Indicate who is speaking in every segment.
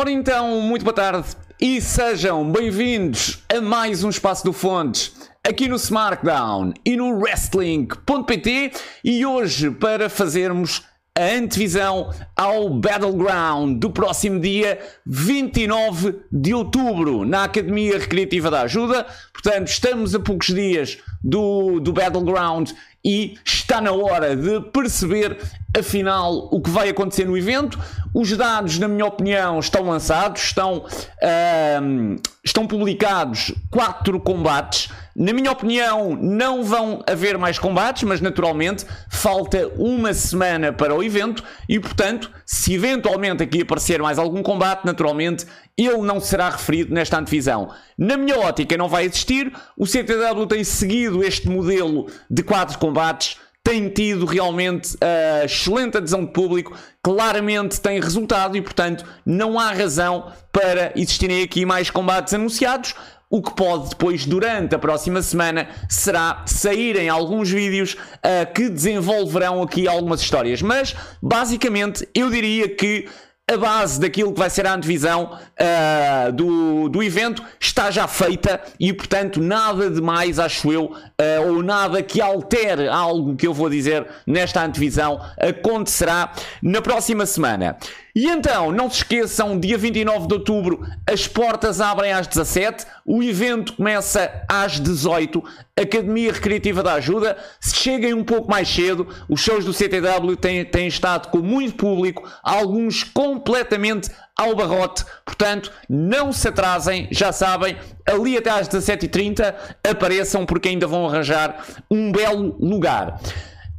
Speaker 1: Ora então, muito boa tarde e sejam bem-vindos a mais um Espaço do Fontes aqui no SmackDown e no Wrestling.pt e hoje para fazermos a antevisão ao Battleground do próximo dia 29 de outubro na Academia Recreativa da Ajuda. Portanto, estamos a poucos dias do, do Battleground e está na hora de perceber afinal o que vai acontecer no evento. Os dados, na minha opinião, estão lançados, estão, estão publicados quatro combates. Na minha opinião, não vão haver mais combates, mas naturalmente falta uma semana para o evento e, portanto, se eventualmente aqui aparecer mais algum combate, naturalmente ele não será referido nesta antevisão. Na minha ótica, não vai existir. O CTW tem seguido este modelo de quatro combates tem tido realmente uh, excelente adesão de público, claramente tem resultado e, portanto, não há razão para existirem aqui mais combates anunciados. O que pode depois, durante a próxima semana, será saírem alguns vídeos uh, que desenvolverão aqui algumas histórias. Mas, basicamente, eu diria que a base daquilo que vai ser a antevisão uh, do, do evento está já feita e, portanto, nada de mais, acho eu, uh, ou nada que altere algo que eu vou dizer nesta antevisão acontecerá na próxima semana. E então, não se esqueçam, dia 29 de outubro, as portas abrem às 17, o evento começa às 18, Academia Recreativa da Ajuda. Se cheguem um pouco mais cedo, os shows do CTW têm, têm estado com muito público, alguns completamente ao barrote, portanto, não se atrasem, já sabem, ali até às 17h30 apareçam porque ainda vão arranjar um belo lugar.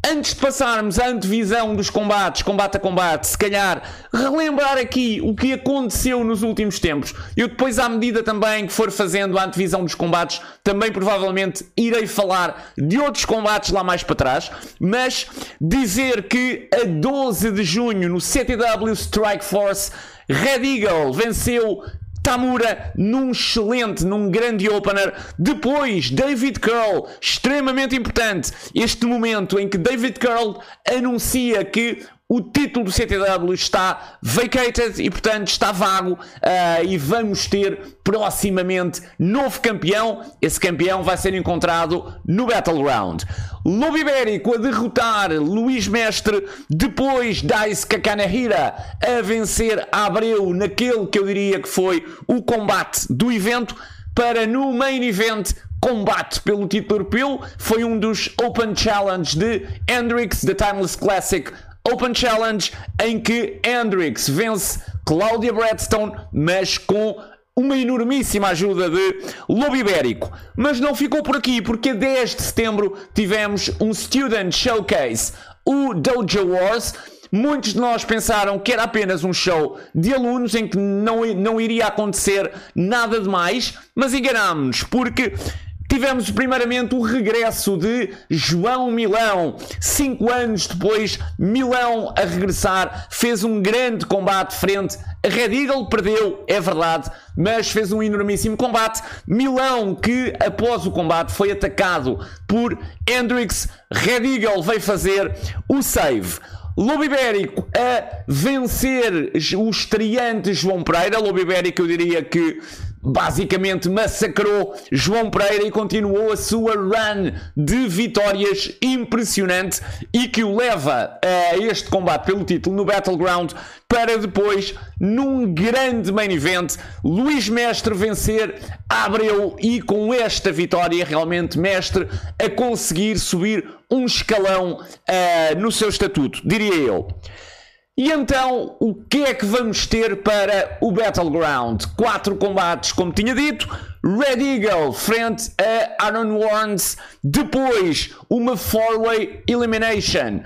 Speaker 1: Antes de passarmos à antevisão dos combates, combate a combate, se calhar relembrar aqui o que aconteceu nos últimos tempos. Eu depois, à medida também que for fazendo a antevisão dos combates, também provavelmente irei falar de outros combates lá mais para trás. Mas dizer que a 12 de junho no CTW Strike Force, Red Eagle venceu Tamura num excelente, num grande opener. Depois, David Curl, extremamente importante. Este momento em que David Curl anuncia que o título do CTW está vacated e, portanto, está vago. Uh, e vamos ter proximamente novo campeão. Esse campeão vai ser encontrado no Battleground. Lobo Ibérico a derrotar Luís Mestre, depois Dice Kakanahira a vencer Abreu naquele que eu diria que foi o combate do evento, para no main event combate pelo título europeu. Foi um dos Open Challenge de Hendrix, da Timeless Classic Open Challenge em que Hendrix vence Claudia Bradstone, mas com uma enormíssima ajuda de Lobo Ibérico. Mas não ficou por aqui, porque a 10 de setembro tivemos um Student Showcase, o Dojo Wars. Muitos de nós pensaram que era apenas um show de alunos em que não, não iria acontecer nada de mais, mas enganámos-nos, porque Tivemos primeiramente o regresso de João Milão. Cinco anos depois, Milão a regressar fez um grande combate frente a Red Eagle. Perdeu, é verdade, mas fez um enormíssimo combate. Milão, que após o combate foi atacado por Hendrix, Red Eagle veio fazer o save. Lobo Ibérico a vencer o estreante João Pereira. Lobo Ibérico, eu diria que basicamente massacrou João Pereira e continuou a sua run de vitórias impressionante e que o leva a este combate pelo título no Battleground para depois, num grande main event, Luís Mestre vencer Abreu e com esta vitória realmente Mestre a conseguir subir um escalão uh, no seu estatuto, diria eu. E então, o que é que vamos ter para o Battleground? Quatro combates, como tinha dito. Red Eagle frente a Aaron Warns. Depois, uma four-way elimination.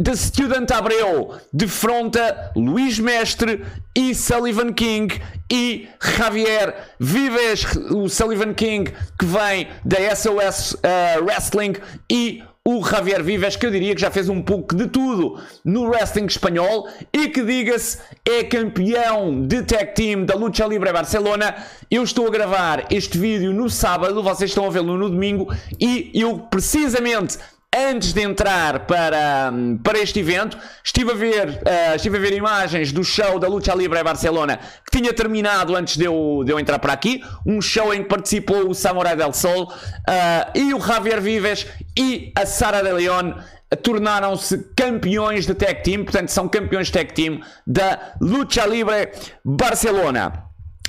Speaker 1: The Student Abreu defronta Luís Mestre e Sullivan King e Javier Vives, o Sullivan King que vem da SOS uh, Wrestling e o Javier Vives, que eu diria que já fez um pouco de tudo no wrestling espanhol e que, diga-se, é campeão de tag team da Lucha Libre Barcelona. Eu estou a gravar este vídeo no sábado, vocês estão a vê-lo no domingo e eu precisamente antes de entrar para, para este evento, estive a, ver, uh, estive a ver imagens do show da Lucha Libre Barcelona que tinha terminado antes de eu, de eu entrar para aqui. Um show em que participou o Samurai del Sol uh, e o Javier Vives e a Sara de Leon tornaram-se campeões de tag team, portanto são campeões de tag team da Lucha Libre Barcelona.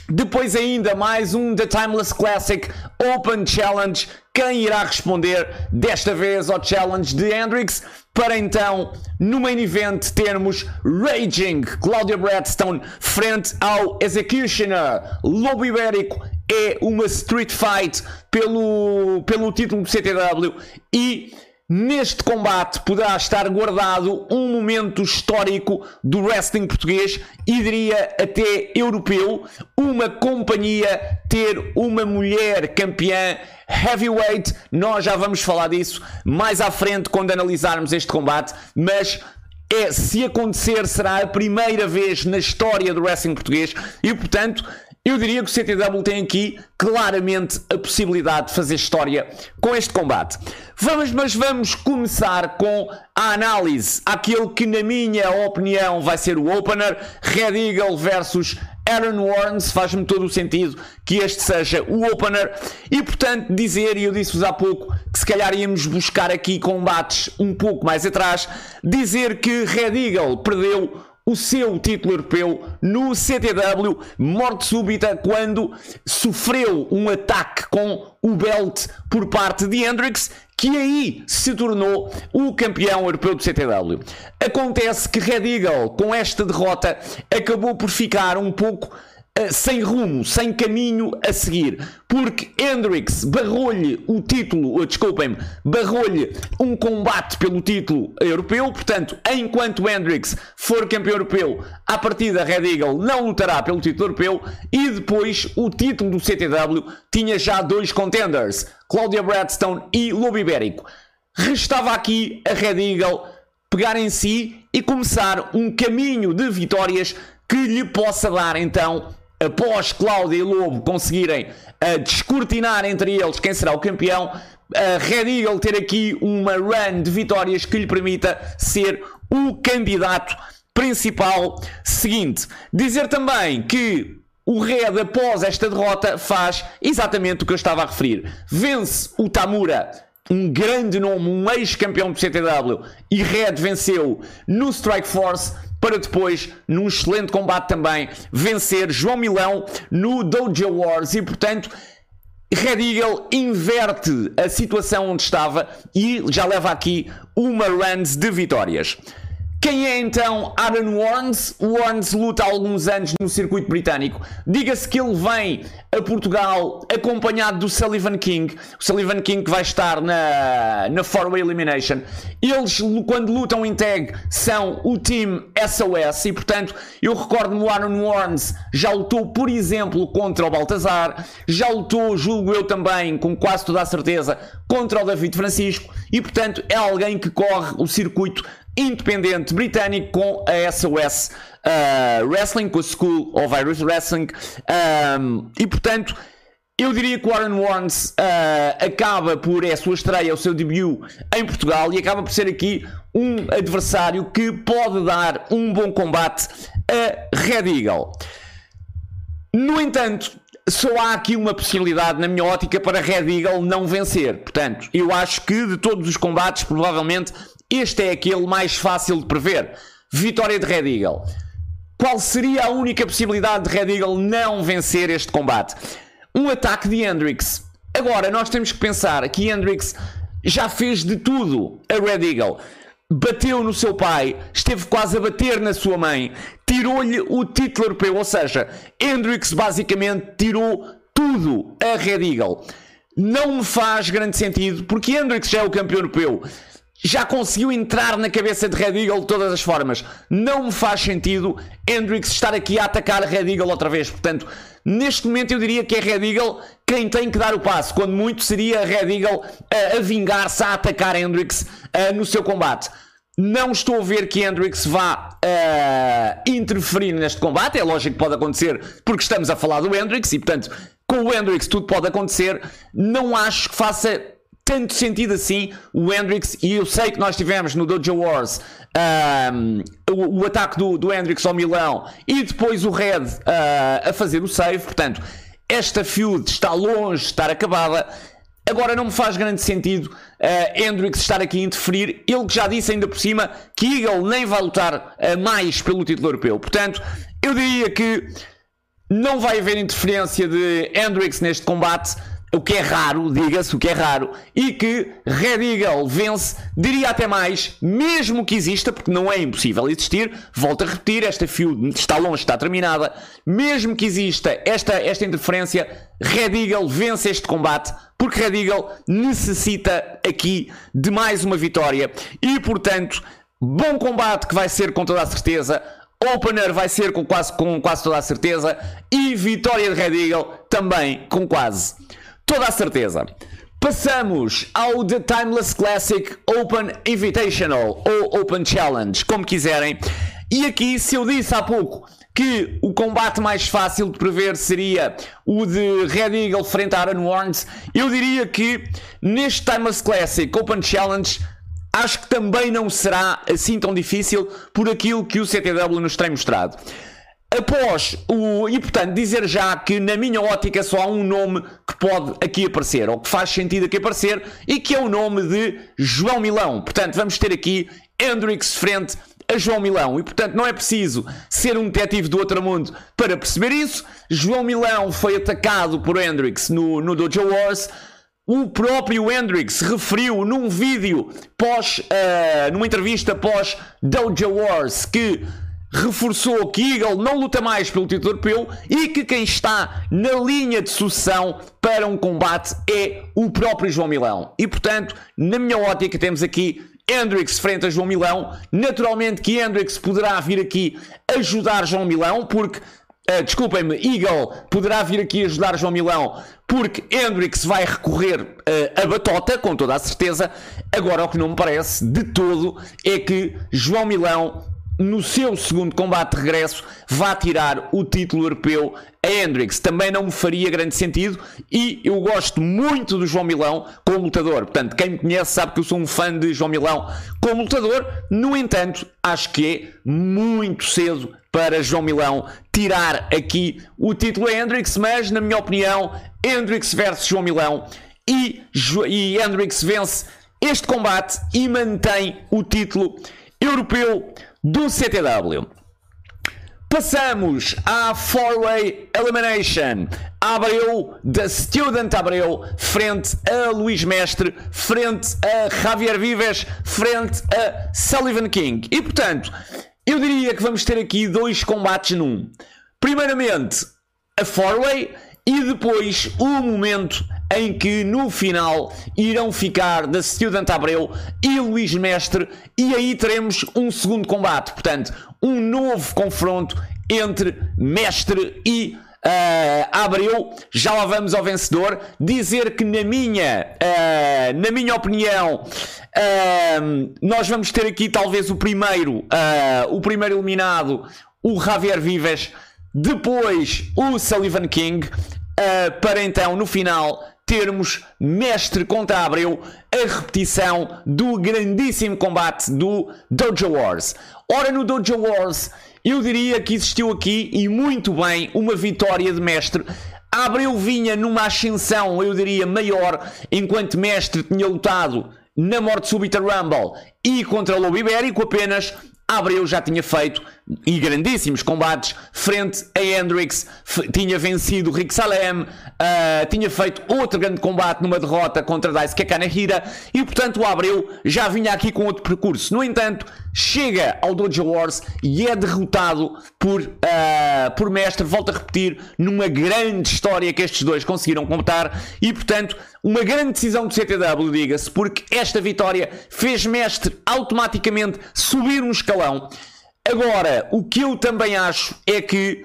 Speaker 1: Depois ainda mais um The Timeless Classic Open Challenge. Quem irá responder desta vez ao challenge de Hendrix? Para então, no main event, termos Raging Claudia Bradstone frente ao Executioner Lobo Ibérico. É uma street fight pelo, pelo título do CTW e Neste combate poderá estar guardado um momento histórico do wrestling português e diria até europeu, uma companhia ter uma mulher campeã heavyweight. Nós já vamos falar disso mais à frente quando analisarmos este combate, mas é, se acontecer, será a primeira vez na história do wrestling português e, portanto, eu diria que o CTW tem aqui claramente a possibilidade de fazer história com este combate. Vamos, mas vamos começar com a análise àquele que, na minha opinião, vai ser o opener: Red Eagle versus Aaron Warnes. Faz-me todo o sentido que este seja o opener. E, portanto, dizer, e eu disse-vos há pouco, que se calhar íamos buscar aqui combates um pouco mais atrás, dizer que Red Eagle perdeu o seu título europeu no CTW, morte súbita, quando sofreu um ataque com o belt por parte de Hendrix, que aí se tornou o campeão europeu do CTW. Acontece que Red Eagle, com esta derrota, acabou por ficar um pouco sem rumo, sem caminho a seguir, porque Hendrix barrou-lhe o título, uh, desculpem-me, barrou-lhe um combate pelo título europeu, portanto, enquanto Hendrix for campeão europeu, a partida Red Eagle não lutará pelo título europeu, e depois o título do CTW tinha já dois contenders, Claudia Bradstone e Lobo Ibérico. Restava aqui a Red Eagle pegar em si e começar um caminho de vitórias que lhe possa dar então após Cláudia e Lobo conseguirem uh, descortinar entre eles quem será o campeão, a Red Eagle ter aqui uma run de vitórias que lhe permita ser o candidato principal seguinte. Dizer também que o Red, após esta derrota, faz exatamente o que eu estava a referir. Vence o Tamura, um grande nome, um ex-campeão do CTW, e Red venceu no Strike Force para depois, num excelente combate também, vencer João Milão no Dojo Wars e, portanto, Red Eagle inverte a situação onde estava e já leva aqui uma runs de vitórias. Quem é então Aaron Warnes? Warnes luta há alguns anos no circuito britânico. Diga-se que ele vem a Portugal acompanhado do Sullivan King. O Sullivan King que vai estar na, na Four Way Elimination. Eles, quando lutam em tag, são o time SOS e, portanto, eu recordo-me o Aaron Warnes já lutou, por exemplo, contra o Baltazar, já lutou, julgo eu também, com quase toda a certeza, contra o David Francisco e, portanto, é alguém que corre o circuito independente britânico com a SOS uh, Wrestling, com a School of Irish Wrestling, um, e portanto. Eu diria que Warren Warnes uh, acaba por, é a sua estreia, o seu debut em Portugal e acaba por ser aqui um adversário que pode dar um bom combate a Red Eagle. No entanto, só há aqui uma possibilidade, na minha ótica, para Red Eagle não vencer. Portanto, eu acho que de todos os combates, provavelmente este é aquele mais fácil de prever. Vitória de Red Eagle. Qual seria a única possibilidade de Red Eagle não vencer este combate? Um ataque de Hendrix. Agora, nós temos que pensar que Hendrix já fez de tudo a Red Eagle. Bateu no seu pai, esteve quase a bater na sua mãe, tirou-lhe o título europeu, ou seja, Hendrix basicamente tirou tudo a Red Eagle. Não me faz grande sentido, porque Hendrix já é o campeão europeu já conseguiu entrar na cabeça de Red Eagle de todas as formas. Não me faz sentido Hendrix estar aqui a atacar a Red Eagle outra vez. Portanto, neste momento eu diria que é Red Eagle quem tem que dar o passo. Quando muito seria a Red Eagle a, a vingar-se, a atacar Hendrix no seu combate. Não estou a ver que Hendrix vá interferir neste combate. É lógico que pode acontecer porque estamos a falar do Hendrix e, portanto, com o Hendrix tudo pode acontecer. Não acho que faça tanto sentido assim o Hendrix, e eu sei que nós tivemos no Dojo Wars um, o, o, ataque do, do Hendrix ao Milão e depois o Red uh, a fazer o save, portanto, esta feud está longe de estar acabada. Agora não me faz grande sentido uh, Hendrix estar aqui a interferir. Ele que já disse ainda por cima que Eagle nem vai lutar uh, mais pelo título europeu. Portanto, eu diria que não vai haver interferência de Hendrix neste combate o que é raro, diga-se, o que é raro, e que Red Eagle vence, diria até mais, mesmo que exista, porque não é impossível existir, volto a repetir, esta feud está longe, está terminada, mesmo que exista esta, esta interferência, Red Eagle vence este combate, porque Red Eagle necessita aqui de mais uma vitória, e portanto, bom combate que vai ser com toda a certeza, Opener vai ser com quase, com quase toda a certeza e vitória de Red Eagle também com quase toda a certeza. Passamos ao The Timeless Classic Open Invitational ou Open Challenge, como quiserem. E aqui, se eu disse há pouco que o combate mais fácil de prever seria o de Red Eagle frente a Aaron Warnes, eu diria que neste Timeless Classic Open Challenge acho que também não será assim tão difícil por aquilo que o CTW nos tem mostrado. Após o. E portanto, dizer já que na minha ótica só há um nome que pode aqui aparecer, ou que faz sentido aqui aparecer, e que é o nome de João Milão. Portanto, vamos ter aqui Hendrix frente a João Milão. E portanto, não é preciso ser um detetive do outro mundo para perceber isso. João Milão foi atacado por Hendrix no, no Dojo Wars. O próprio Hendrix referiu num vídeo pós, uh, numa entrevista pós Dojo Wars que reforçou que Eagle não luta mais pelo título europeu e que quem está na linha de sucessão para um combate é o próprio João Milão. E portanto, na minha ótica, temos aqui Hendrix frente a João Milão. Naturalmente que Hendrix poderá vir aqui ajudar João Milão, porque Uh, Desculpem-me, Eagle poderá vir aqui ajudar João Milão porque Hendrix vai recorrer uh, a batota, com toda a certeza. Agora, o que não me parece de todo é que João Milão no seu segundo combate de regresso, vá tirar o título europeu a Hendrix. Também não me faria grande sentido e eu gosto muito do João Milão como lutador. Portanto, quem me conhece sabe que eu sou um fã de João Milão como lutador. No entanto, acho que é muito cedo para João Milão tirar aqui o título a Hendrix, mas na minha opinião, Hendrix versus João Milão e, e Hendrix vence este combate e mantém o título europeu do CTW. Passamos à Four-Way Elimination. Abreu, da Student Abreu, frente a Luís Mestre, frente a Javier Vives, frente a Sullivan King. E portanto, eu diria que vamos ter aqui dois combates num. Primeiramente, a Four-Way e depois o momento em que no final irão ficar da Student Abreu e Luís Mestre, e aí teremos um segundo combate, portanto, um novo confronto entre Mestre e uh, Abreu. Já lá vamos ao vencedor. Dizer que, na minha, uh, na minha opinião, uh, nós vamos ter aqui talvez o primeiro, o primeiro eliminado, o Javier Vives. Depois o Sullivan King, uh, para então no final termos Mestre contra Abreu, a repetição do grandíssimo combate do Dojo Wars. Ora, no Dojo Wars, eu diria que existiu aqui, e muito bem, uma vitória de Mestre. Abreu vinha numa ascensão, eu diria, maior, enquanto Mestre tinha lutado na morte súbita Rumble e contra o Lobo Ibérico apenas Abreu já tinha feito e grandíssimos combates frente a Hendrix, tinha vencido Rick Salem, uh, tinha feito outro grande combate numa derrota contra Daisuke Kanehira e portanto o Abreu já vinha aqui com outro percurso. No entanto, chega ao Dojo Wars e é derrotado por, uh, por Mestre, volto a repetir, numa grande história que estes dois conseguiram contar e portanto uma grande decisão do CTW, diga-se, porque esta vitória fez Mestre automaticamente subir um escalão. Agora, o que eu também acho é que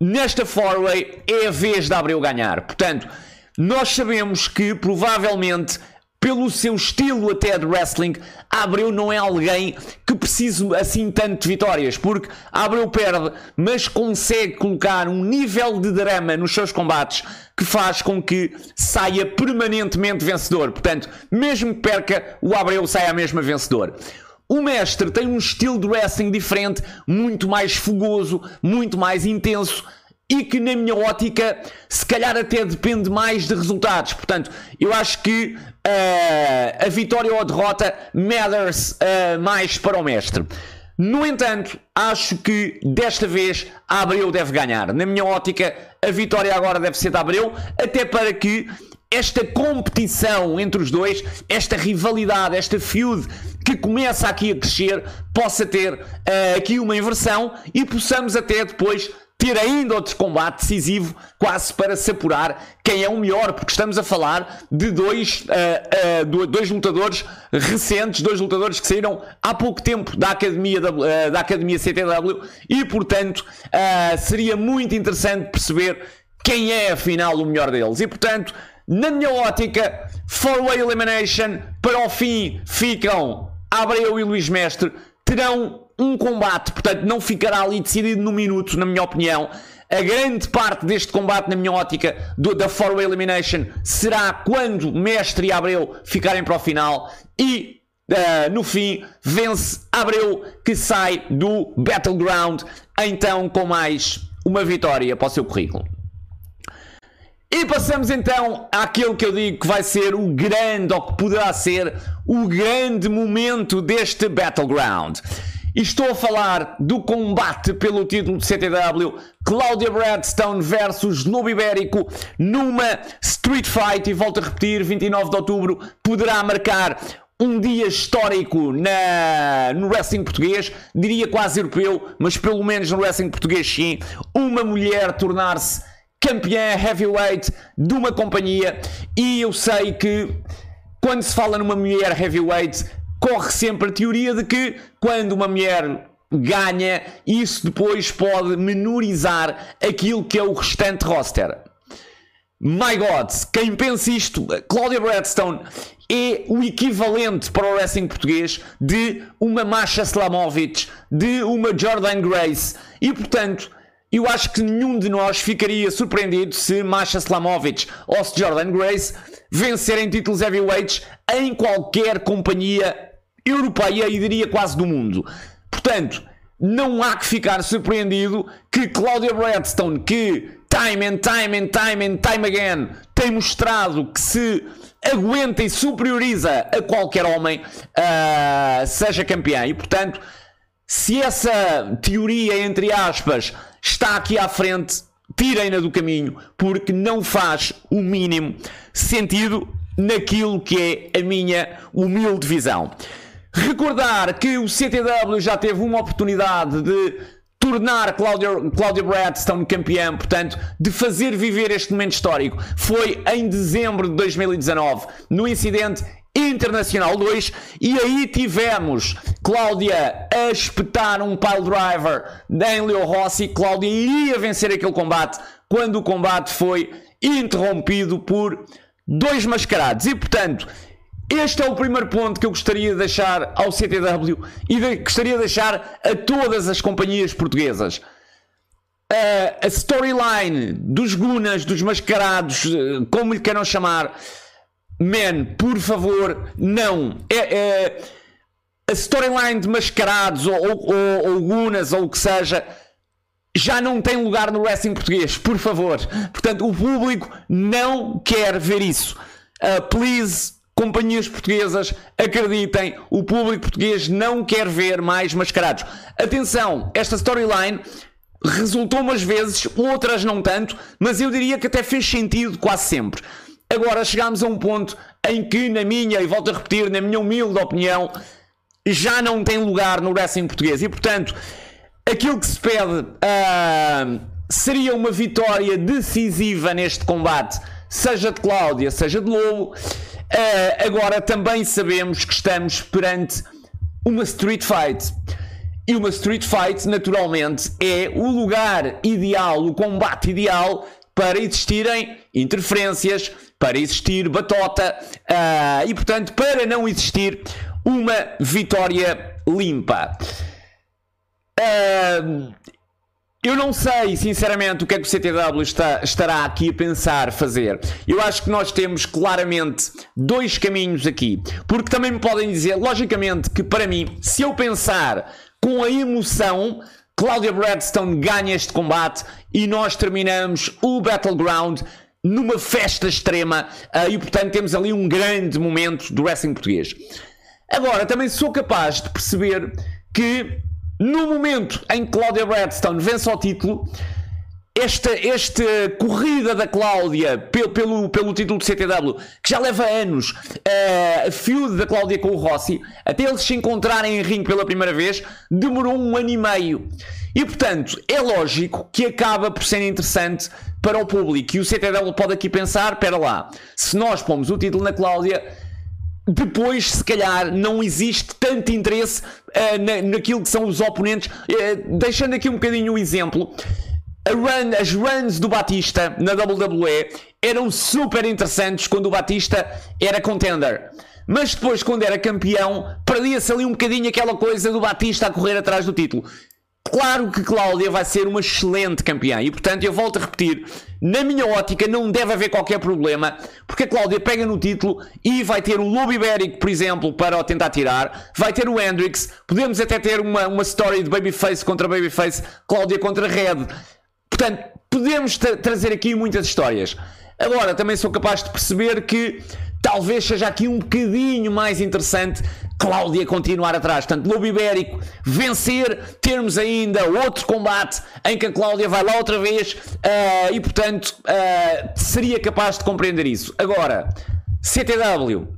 Speaker 1: nesta four-way é a vez de Abreu ganhar. Portanto, nós sabemos que provavelmente pelo seu estilo até de wrestling, Abreu não é alguém que precise assim tanto de vitórias, porque Abreu perde, mas consegue colocar um nível de drama nos seus combates que faz com que saia permanentemente vencedor. Portanto, mesmo que perca, o Abreu sai a mesma vencedor. O mestre tem um estilo de wrestling diferente, muito mais fogoso, muito mais intenso e que, na minha ótica, se calhar até depende mais de resultados. Portanto, eu acho que uh, a vitória ou a derrota matters uh, mais para o mestre. No entanto, acho que desta vez a Abreu deve ganhar. Na minha ótica, a vitória agora deve ser da Abreu, até para que esta competição entre os dois, esta rivalidade, esta feud que começa aqui a crescer, possa ter uh, aqui uma inversão e possamos até depois ter ainda outro combate decisivo, quase para se apurar quem é o melhor, porque estamos a falar de dois, uh, uh, dois lutadores recentes, dois lutadores que saíram há pouco tempo da Academia, uh, da Academia CTW e, portanto, seria muito interessante perceber quem é afinal o melhor deles. E, portanto, na minha ótica, Four-Way Elimination, para o fim ficam Abreu e Luís Mestre, terão um combate, portanto não ficará ali decidido no minuto, na minha opinião. A grande parte deste combate, na minha ótica, do, da Four Way Elimination, será quando Mestre e Abreu ficarem para o final e uh, no fim vence Abreu que sai do Battleground, então com mais uma vitória para o seu currículo. E passamos então àquilo que eu digo que vai ser o grande, ou que poderá ser o grande momento deste Battleground. Estou a falar do combate pelo título de CTW Cláudia Bradstone versus Lobo Ibérico numa Street Fight. E volto a repetir: 29 de outubro poderá marcar um dia histórico na, no wrestling português, diria quase europeu, mas pelo menos no wrestling português sim. Uma mulher tornar-se campeã heavyweight de uma companhia. E eu sei que quando se fala numa mulher heavyweight corre sempre a teoria de que quando uma mulher ganha, isso depois pode menorizar aquilo que é o restante roster. My God, quem pensa isto, Claudia Bradstone é o equivalente para o wrestling português de uma Masha Slamovic, de uma Jordan Grace, e portanto, eu acho que nenhum de nós ficaria surpreendido se Masha Slamovic ou se Jordan Grace vencerem títulos heavyweights em qualquer companhia europeia e diria quase do mundo. Portanto, não há que ficar surpreendido que Claudia Bradstone, que time and time and time and time again tem mostrado que se aguenta e superioriza a qualquer homem, uh, seja campeã. E portanto, se essa teoria, entre aspas, está aqui à frente, tirem-na do caminho, porque não faz o mínimo sentido naquilo que é a minha humilde visão. Recordar que o CTW já teve uma oportunidade de tornar Claudia, Claudia Bradstone campeã, portanto, de fazer viver este momento histórico. Foi em dezembro de 2019, no incidente Internacional 2, e aí tivemos Cláudia a espetar um pile driver em Leo Rossi. Cláudia iria vencer aquele combate quando o combate foi interrompido por dois mascarados. E portanto, este é o primeiro ponto que eu gostaria de deixar ao CTW e de, gostaria de deixar a todas as companhias portuguesas. A storyline dos Gunas, dos mascarados, uh, como lhe queiram chamar, man, por favor, não. É, é a storyline de mascarados ou, ou, ou Gunas ou o que seja já não tem lugar no wrestling português, por favor. Portanto, o público não quer ver isso. Uh, please Companhias portuguesas, acreditem, o público português não quer ver mais mascarados. Atenção, esta storyline resultou umas vezes, outras não tanto, mas eu diria que até fez sentido quase sempre. Agora chegamos a um ponto em que, na minha, e volto a repetir, na minha humilde opinião, já não tem lugar no wrestling português. E portanto, aquilo que se pede uh, seria uma vitória decisiva neste combate, seja de Cláudia, seja de Lobo. Uh, agora também sabemos que estamos perante uma street fight. E uma street fight, naturalmente, é o lugar ideal, o combate ideal para existirem interferências, para existir batota uh, e, portanto, para não existir uma vitória limpa. Uh, eu não sei, sinceramente, o que é que o CTW está, estará aqui a pensar fazer. Eu acho que nós temos claramente dois caminhos aqui. Porque também me podem dizer, logicamente, que para mim, se eu pensar com a emoção, Claudia Bradstone ganha este combate e nós terminamos o Battleground numa festa extrema uh, e, portanto, temos ali um grande momento do wrestling português. Agora, também sou capaz de perceber que no momento em que Cláudia Bradstone vence o título, esta, esta corrida da Cláudia pelo, pelo, pelo título do CTW, que já leva anos, uh, a feud da Cláudia com o Rossi, até eles se encontrarem em ringue pela primeira vez, demorou um ano e meio. E portanto, é lógico que acaba por ser interessante para o público. E o CTW pode aqui pensar: espera lá, se nós pomos o título na Cláudia depois, se calhar, não existe tanto interesse uh, na, naquilo que são os oponentes. Uh, deixando aqui um bocadinho o exemplo, run, as runs do Batista na WWE eram super interessantes quando o Batista era contender. Mas depois, quando era campeão, perdia-se ali um bocadinho aquela coisa do Batista a correr atrás do título. Claro que Cláudia vai ser uma excelente campeã e, portanto, eu volto a repetir: na minha ótica, não deve haver qualquer problema, porque a Cláudia pega no título e vai ter o Lobo Ibérico, por exemplo, para o tentar tirar, vai ter o Hendrix, podemos até ter uma, uma story de Babyface contra Babyface, Cláudia contra Red. Portanto, podemos tra trazer aqui muitas histórias. Agora, também sou capaz de perceber que talvez seja aqui um bocadinho mais interessante Cláudia continuar atrás. Portanto, Lobo Ibérico vencer, termos ainda outro combate em que a Cláudia vai lá outra vez uh, e, portanto, uh, seria capaz de compreender isso. Agora, CTW.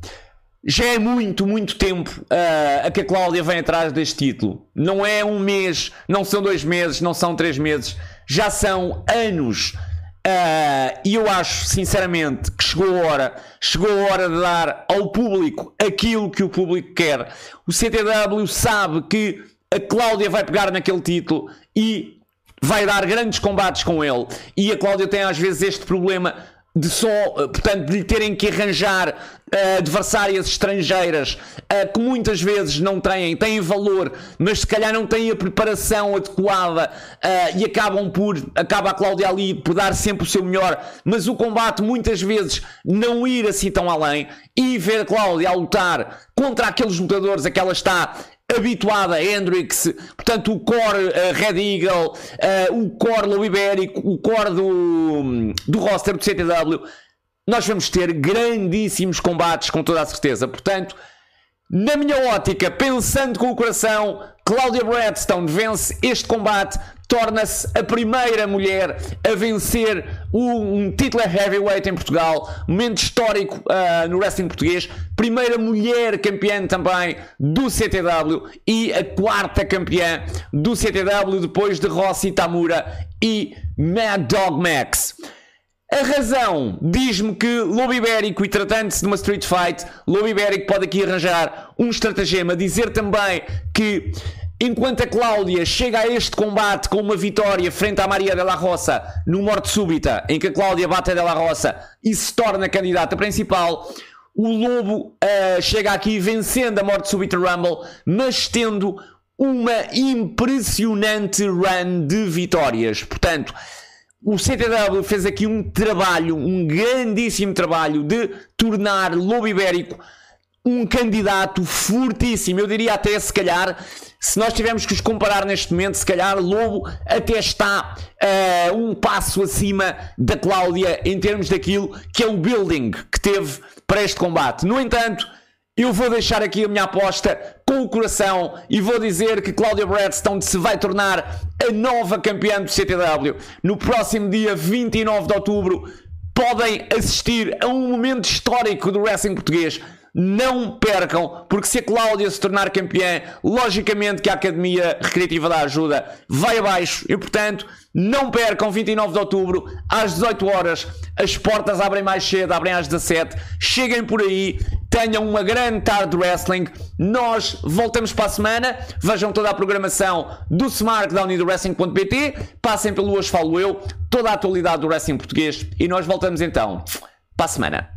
Speaker 1: Já é muito, muito tempo uh, a que a Cláudia vem atrás deste título. Não é um mês, não são dois meses, não são três meses, já são anos Uh, e eu acho, sinceramente, que chegou a hora, chegou a hora de dar ao público aquilo que o público quer. O CTW sabe que a Cláudia vai pegar naquele título e vai dar grandes combates com ele. E a Cláudia tem às vezes este problema de só, eh, portanto, de terem que arranjar uh, adversárias estrangeiras uh, que muitas vezes não têm, têm valor, mas se calhar não têm a preparação adequada uh, e acabam por, acaba a Cláudia ali por dar sempre o seu melhor, mas o combate muitas vezes não ir assim tão além e ver a Cláudia a lutar contra aqueles lutadores a que ela está habituada a Hendrix, portanto o core uh, Red Eagle, uh, o core Lobo Ibérico, o core do, do roster do CTW, nós vamos ter grandíssimos combates com toda a certeza. Portanto, na minha ótica, pensando com o coração, Claudia Bradstone vence este combate, torna-se a primeira mulher a vencer um, título heavyweight em Portugal, momento histórico uh, no wrestling português, primeira mulher campeã também do CTW e a quarta campeã do CTW depois de Rossi Tamura e Mad Dog Max. A razão diz-me que Lobo Ibérico e tratando-se de uma Street Fight, Lobo Ibérico pode aqui arranjar um estratagema. Dizer também que enquanto a Cláudia chega a este combate com uma vitória frente à Maria de la Roça no morte súbita, em que a Cláudia bate a de la Roça e se torna candidata principal, o Lobo uh, chega aqui vencendo a morte súbita Rumble, mas tendo uma impressionante run de vitórias. Portanto, o CTW fez aqui um trabalho, um grandíssimo trabalho de tornar Lobo Ibérico um candidato fortíssimo. Eu diria até, se calhar, se nós tivermos que os comparar neste momento, se calhar Lobo até está uh, um passo acima da Cláudia em termos daquilo que é o building que teve para este combate. No entanto, eu vou deixar aqui a minha aposta com o coração e vou dizer que Claudia Bradstone se vai tornar a nova campeã do CTW no próximo dia 29 de outubro. Podem assistir a um momento histórico do wrestling português. Não percam, porque se a Cláudia se tornar campeã, logicamente que a Academia Recreativa da Ajuda vai abaixo e, portanto, não percam 29 de outubro às 18 horas. As portas abrem mais cedo, abrem às 17. Cheguem por aí Tenham uma grande tarde de wrestling. Nós voltamos para a semana. Vejam toda a programação do SmackDown e do Wrestling.pt. Passem pelo Hoje Falo Eu, toda a atualidade do wrestling português. E nós voltamos então para a semana.